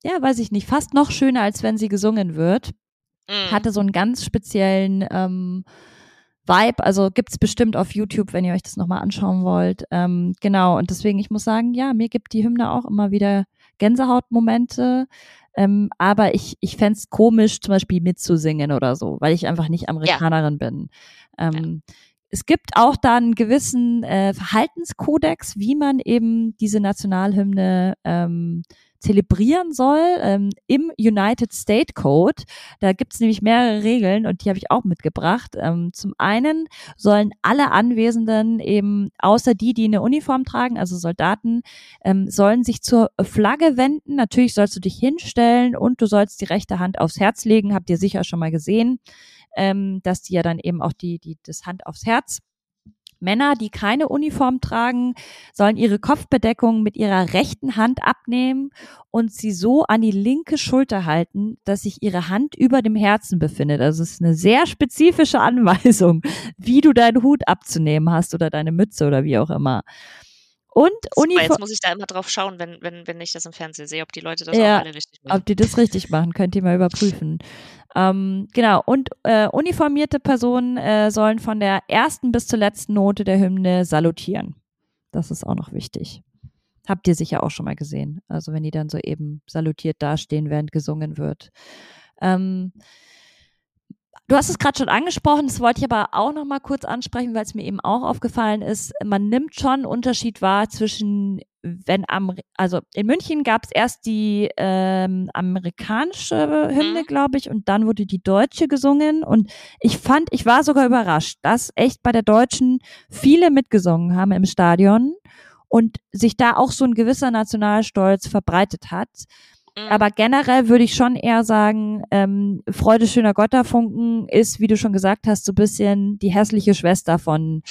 ja, weiß ich nicht, fast noch schöner, als wenn sie gesungen wird Mm. hatte so einen ganz speziellen ähm, Vibe. Also gibt's bestimmt auf YouTube, wenn ihr euch das nochmal anschauen wollt. Ähm, genau, und deswegen, ich muss sagen, ja, mir gibt die Hymne auch immer wieder Gänsehautmomente. Ähm, aber ich, ich fänd's komisch, zum Beispiel mitzusingen oder so, weil ich einfach nicht Amerikanerin bin. Ähm, Es gibt auch da einen gewissen äh, Verhaltenskodex, wie man eben diese Nationalhymne ähm, zelebrieren soll ähm, im United State Code. Da gibt es nämlich mehrere Regeln und die habe ich auch mitgebracht. Ähm, zum einen sollen alle Anwesenden eben, außer die, die eine Uniform tragen, also Soldaten, ähm, sollen sich zur Flagge wenden. Natürlich sollst du dich hinstellen und du sollst die rechte Hand aufs Herz legen. Habt ihr sicher schon mal gesehen, ähm, dass die ja dann eben auch die, die das Hand aufs Herz Männer, die keine Uniform tragen, sollen ihre Kopfbedeckung mit ihrer rechten Hand abnehmen und sie so an die linke Schulter halten, dass sich ihre Hand über dem Herzen befindet. Also es ist eine sehr spezifische Anweisung, wie du deinen Hut abzunehmen hast oder deine Mütze oder wie auch immer. Und Uniform. jetzt muss ich da immer drauf schauen, wenn, wenn, wenn ich das im Fernsehen sehe, ob die Leute das Ja, auch alle richtig machen. Ob die das richtig machen, könnt ihr mal überprüfen. Ähm, genau, und äh, uniformierte Personen äh, sollen von der ersten bis zur letzten Note der Hymne salutieren. Das ist auch noch wichtig. Habt ihr sicher auch schon mal gesehen. Also wenn die dann so eben salutiert dastehen, während gesungen wird. Ähm, Du hast es gerade schon angesprochen, das wollte ich aber auch noch mal kurz ansprechen, weil es mir eben auch aufgefallen ist. Man nimmt schon einen Unterschied wahr zwischen, wenn am, also in München gab es erst die ähm, amerikanische Hymne, Mhm. glaube ich, und dann wurde die deutsche gesungen. Und ich fand, ich war sogar überrascht, dass echt bei der deutschen viele mitgesungen haben im Stadion und sich da auch so ein gewisser Nationalstolz verbreitet hat. Mhm. Aber generell würde ich schon eher sagen, ähm, Freude schöner Gotterfunken ist, wie du schon gesagt hast, so ein bisschen die hässliche Schwester von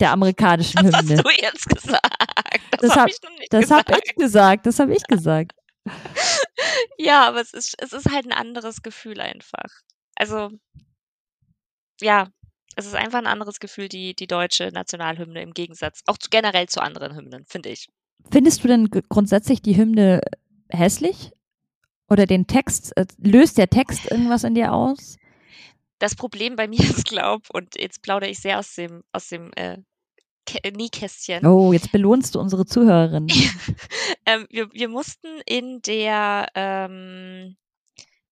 der amerikanischen das hast Hymne. du jetzt gesagt. Das, Das habe hab- ich Das gesagt. habe ich gesagt, das habe ich gesagt. Ja, aber es ist, es ist halt ein anderes Gefühl einfach. Also, ja, es ist einfach ein anderes Gefühl, die, die deutsche Nationalhymne im Gegensatz, auch zu, generell zu anderen Hymnen, finde ich. Findest du denn grundsätzlich die Hymne hässlich? Oder den Text, äh, löst der Text irgendwas in dir aus? Das Problem bei mir ist, glaub, und jetzt plaudere ich sehr aus dem, aus dem äh, Nähkästchen. Oh, jetzt belohnst du unsere Zuhörerinnen. ähm, wir, wir mussten in der ähm,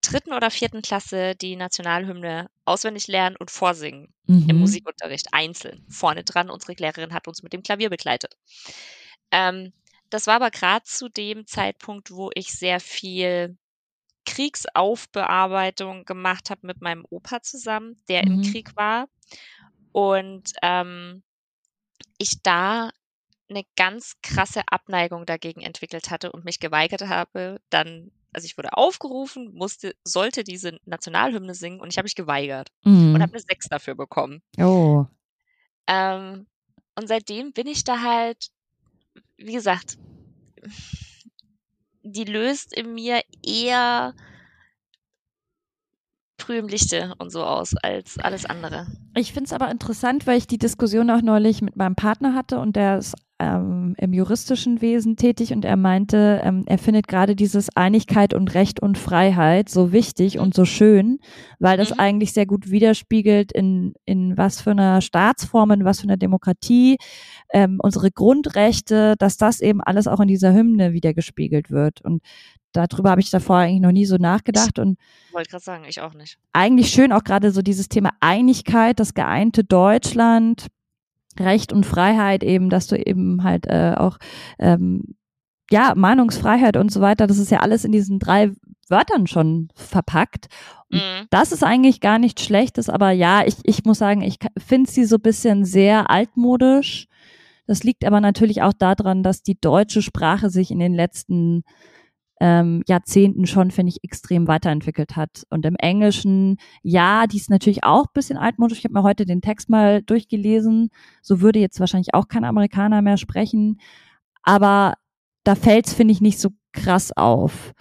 dritten oder vierten Klasse die Nationalhymne auswendig lernen und vorsingen mhm. im Musikunterricht einzeln. Vorne dran, unsere Lehrerin hat uns mit dem Klavier begleitet. Ähm, das war aber gerade zu dem Zeitpunkt, wo ich sehr viel Kriegsaufbearbeitung gemacht habe mit meinem Opa zusammen, der mhm. im Krieg war. Und ähm, ich da eine ganz krasse Abneigung dagegen entwickelt hatte und mich geweigert habe, dann, also ich wurde aufgerufen, musste, sollte diese Nationalhymne singen und ich habe mich geweigert mhm. und habe eine Sechs dafür bekommen. Oh. Ähm, und seitdem bin ich da halt, wie gesagt, die löst in mir eher Prümlichte und so aus als alles andere. Ich finde es aber interessant, weil ich die Diskussion auch neulich mit meinem Partner hatte und der ist ähm, im juristischen Wesen tätig und er meinte, ähm, er findet gerade dieses Einigkeit und Recht und Freiheit so wichtig und so schön, weil das mhm. eigentlich sehr gut widerspiegelt, in, in was für einer Staatsform, in was für einer Demokratie, ähm, unsere Grundrechte, dass das eben alles auch in dieser Hymne wiedergespiegelt wird. Und darüber habe ich davor eigentlich noch nie so nachgedacht und wollte gerade sagen, ich auch nicht. Eigentlich schön auch gerade so dieses Thema Einigkeit, das geeinte Deutschland, Recht und Freiheit eben, dass du eben halt äh, auch ähm, ja Meinungsfreiheit und so weiter, das ist ja alles in diesen drei Wörtern schon verpackt. Mhm. Das ist eigentlich gar nichts Schlechtes, aber ja, ich, ich muss sagen, ich finde sie so bisschen sehr altmodisch. Das liegt aber natürlich auch daran, dass die deutsche Sprache sich in den letzten ähm, Jahrzehnten schon, finde ich, extrem weiterentwickelt hat. Und im Englischen, ja, die ist natürlich auch bisschen altmodisch. Ich habe mir heute den Text mal durchgelesen. So würde jetzt wahrscheinlich auch kein Amerikaner mehr sprechen. Aber da fällt es, finde ich, nicht so krass auf.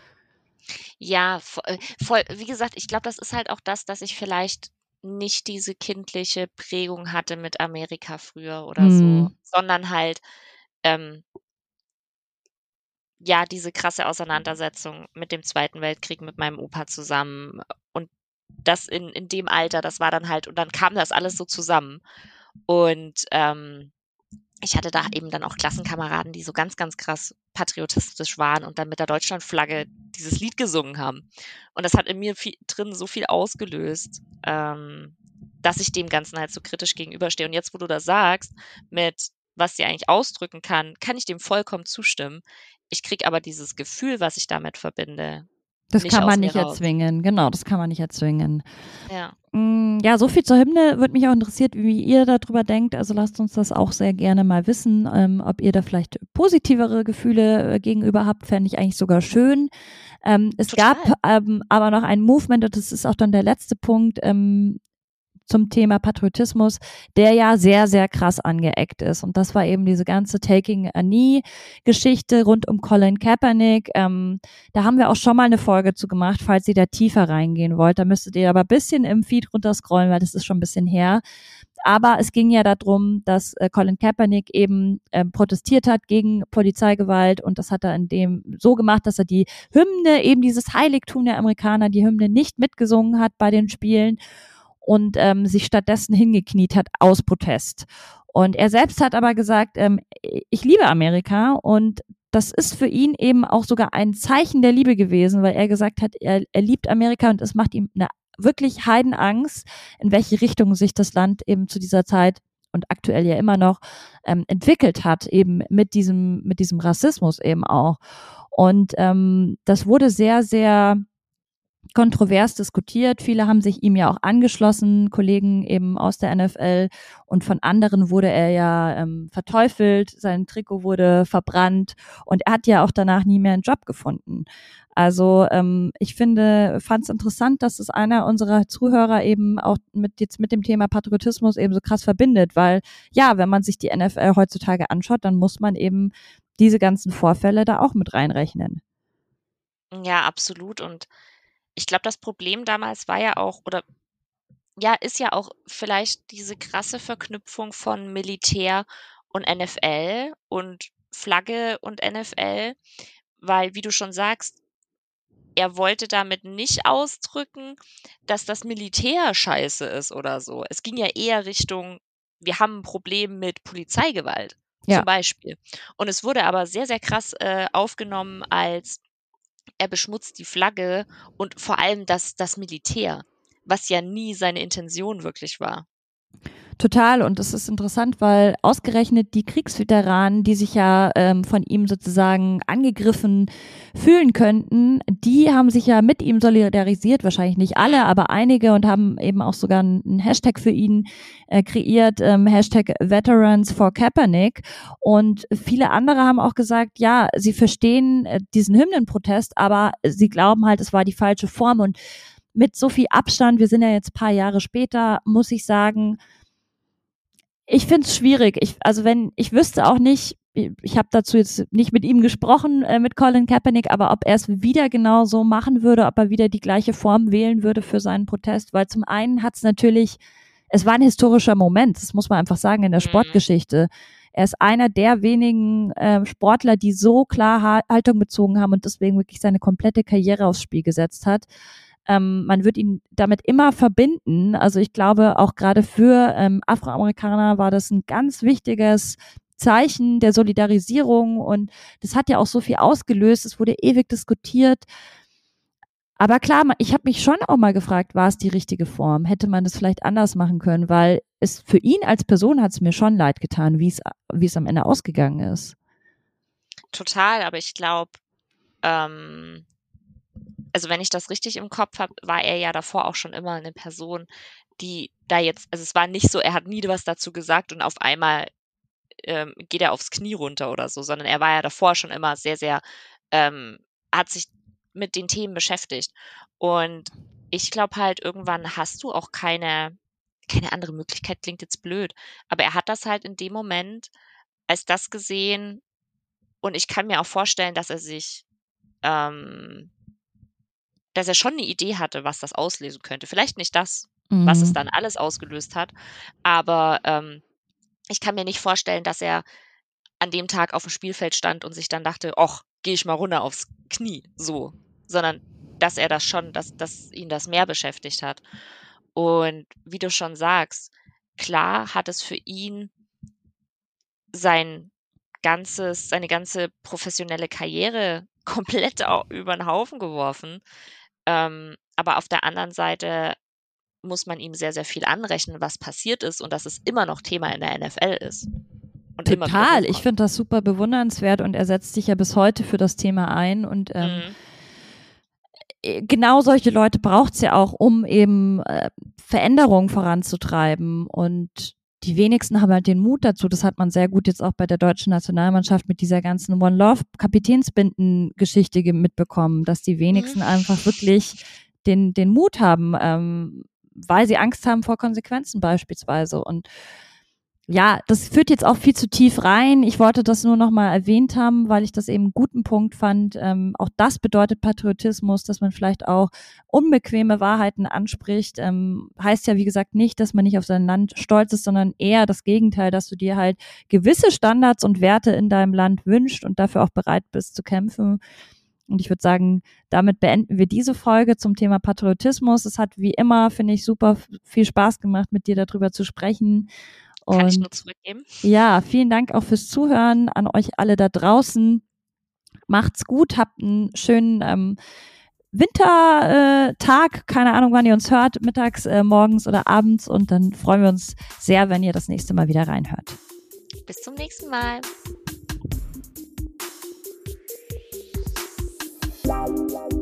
Ja, äh, voll, wie gesagt, ich glaube, das ist halt auch das, dass ich vielleicht nicht diese kindliche Prägung hatte mit Amerika früher oder hm. so, sondern halt ähm, ja, diese krasse Auseinandersetzung mit dem Zweiten Weltkrieg mit meinem Opa zusammen. Und das in, in dem Alter, das war dann halt, und dann kam das alles so zusammen. Und ähm, ich hatte da eben dann auch Klassenkameraden, die so ganz, ganz krass patriotistisch waren und dann mit der Deutschlandflagge dieses Lied gesungen haben. Und das hat in mir viel, drin so viel ausgelöst, ähm, dass ich dem Ganzen halt so kritisch gegenüberstehe. Und jetzt, wo du das sagst, mit was sie eigentlich ausdrücken kann, kann ich dem vollkommen zustimmen. Ich kriege aber dieses Gefühl, was ich damit verbinde. Das kann man nicht erzwingen, genau, das kann man nicht erzwingen. Ja. Mm, ja, so viel zur Hymne. Würde mich auch interessiert, wie ihr darüber denkt. Also lasst uns das auch sehr gerne mal wissen, ähm, ob ihr da vielleicht positivere Gefühle äh, gegenüber habt. Fände ich eigentlich sogar schön. Ähm, es Total. gab ähm, aber noch ein Movement, und das ist auch dann der letzte Punkt, ähm, zum Thema Patriotismus, der ja sehr, sehr krass angeeckt ist. Und das war eben diese ganze Taking a Knee-Geschichte rund um Colin Kaepernick. Ähm, da haben wir auch schon mal eine Folge zu gemacht, falls ihr da tiefer reingehen wollt. Da müsstet ihr aber ein bisschen im Feed runterscrollen, weil das ist schon ein bisschen her. Aber es ging ja darum, dass äh, Colin Kaepernick eben ähm, protestiert hat gegen Polizeigewalt und das hat er in dem so gemacht, dass er die Hymne, eben dieses Heiligtum der Amerikaner, die Hymne nicht mitgesungen hat bei den Spielen und ähm, sich stattdessen hingekniet hat aus Protest. Und er selbst hat aber gesagt, ähm, ich liebe Amerika und das ist für ihn eben auch sogar ein Zeichen der Liebe gewesen, weil er gesagt hat, er, er liebt Amerika und es macht ihm eine wirklich Heidenangst, in welche Richtung sich das Land eben zu dieser Zeit und aktuell ja immer noch ähm, entwickelt hat, eben mit diesem, mit diesem Rassismus eben auch. Und ähm, das wurde sehr, sehr kontrovers diskutiert. Viele haben sich ihm ja auch angeschlossen, Kollegen eben aus der NFL. Und von anderen wurde er ja ähm, verteufelt, sein Trikot wurde verbrannt und er hat ja auch danach nie mehr einen Job gefunden. Also ähm, ich finde, fand es interessant, dass es einer unserer Zuhörer eben auch mit jetzt mit dem Thema Patriotismus eben so krass verbindet, weil ja, wenn man sich die NFL heutzutage anschaut, dann muss man eben diese ganzen Vorfälle da auch mit reinrechnen. Ja, absolut. Und ich glaube, das Problem damals war ja auch, oder ja, ist ja auch vielleicht diese krasse Verknüpfung von Militär und NFL und Flagge und NFL, weil, wie du schon sagst, er wollte damit nicht ausdrücken, dass das Militär scheiße ist oder so. Es ging ja eher Richtung, wir haben ein Problem mit Polizeigewalt ja. zum Beispiel. Und es wurde aber sehr, sehr krass äh, aufgenommen als er beschmutzt die Flagge und vor allem das, das Militär, was ja nie seine Intention wirklich war. Total. Und es ist interessant, weil ausgerechnet die Kriegsveteranen, die sich ja ähm, von ihm sozusagen angegriffen fühlen könnten, die haben sich ja mit ihm solidarisiert. Wahrscheinlich nicht alle, aber einige und haben eben auch sogar einen Hashtag für ihn äh, kreiert, ähm, Hashtag Veterans for Kaepernick. Und viele andere haben auch gesagt, ja, sie verstehen äh, diesen Hymnenprotest, aber sie glauben halt, es war die falsche Form. Und mit so viel Abstand, wir sind ja jetzt paar Jahre später, muss ich sagen, ich finde es schwierig. Ich, also wenn, ich wüsste auch nicht, ich habe dazu jetzt nicht mit ihm gesprochen, äh, mit Colin Kaepernick, aber ob er es wieder genau so machen würde, ob er wieder die gleiche Form wählen würde für seinen Protest, weil zum einen hat es natürlich, es war ein historischer Moment, das muss man einfach sagen in der mhm. Sportgeschichte. Er ist einer der wenigen äh, Sportler, die so klar Haltung bezogen haben und deswegen wirklich seine komplette Karriere aufs Spiel gesetzt hat. Ähm, man wird ihn damit immer verbinden. Also ich glaube, auch gerade für ähm, Afroamerikaner war das ein ganz wichtiges Zeichen der Solidarisierung und das hat ja auch so viel ausgelöst. Es wurde ewig diskutiert. Aber klar, ich habe mich schon auch mal gefragt, war es die richtige Form? Hätte man das vielleicht anders machen können? Weil es für ihn als Person hat es mir schon leid getan, wie es wie es am Ende ausgegangen ist. Total, aber ich glaube, ähm, also wenn ich das richtig im Kopf habe, war er ja davor auch schon immer eine Person, die da jetzt, also es war nicht so, er hat nie was dazu gesagt und auf einmal ähm, geht er aufs Knie runter oder so, sondern er war ja davor schon immer sehr, sehr, ähm, hat sich mit den Themen beschäftigt. Und ich glaube halt, irgendwann hast du auch keine, keine andere Möglichkeit, klingt jetzt blöd, aber er hat das halt in dem Moment als das gesehen und ich kann mir auch vorstellen, dass er sich ähm, dass er schon eine Idee hatte, was das auslösen könnte. Vielleicht nicht das, mhm. was es mhm. dann alles ausgelöst hat, aber ähm, ich kann mir nicht vorstellen, dass er an dem Tag auf dem Spielfeld stand und sich dann dachte, ach, gehe ich mal runter aufs Knie, so, sondern dass er das schon, dass, dass ihn das mehr beschäftigt hat. Und wie du schon sagst, klar hat es für ihn sein ganzes, seine ganze professionelle Karriere komplett über den Haufen geworfen. Ähm, aber auf der anderen Seite muss man ihm sehr, sehr viel anrechnen, was passiert ist und dass es immer noch Thema in der NFL ist. Und Total, ich finde das super bewundernswert und er setzt sich ja bis heute für das Thema ein und ähm, mhm. Äh, genau solche Leute braucht es ja auch, um eben äh, Veränderungen voranzutreiben und die wenigsten haben halt den Mut dazu. Das hat man sehr gut jetzt auch bei der deutschen Nationalmannschaft mit dieser ganzen One Love Kapitänsbinden-Geschichte mitbekommen, dass die wenigsten mhm. einfach wirklich den, den Mut haben, ähm, weil sie Angst haben vor Konsequenzen beispielsweise. Und ja, das führt jetzt auch viel zu tief rein. Ich wollte das nur noch mal erwähnt haben, weil ich das eben einen guten Punkt fand. Ähm, auch das bedeutet Patriotismus, dass man vielleicht auch unbequeme Wahrheiten anspricht. Ähm, heißt ja, wie gesagt, nicht, dass man nicht auf sein Land stolz ist, sondern eher das Gegenteil, dass du dir halt gewisse Standards und Werte in deinem Land wünscht und dafür auch bereit bist zu kämpfen. Und ich würde sagen, damit beenden wir diese Folge zum Thema Patriotismus. Es hat wie immer, finde ich, super viel Spaß gemacht, mit dir darüber zu sprechen. Und Kann ich nur zurückgeben. Ja, vielen Dank auch fürs Zuhören an euch alle da draußen. Macht's gut, habt einen schönen ähm, Wintertag, keine Ahnung, wann ihr uns hört, mittags, äh, morgens oder abends. Und dann freuen wir uns sehr, wenn ihr das nächste Mal wieder reinhört. Bis zum nächsten Mal. Wow, wow.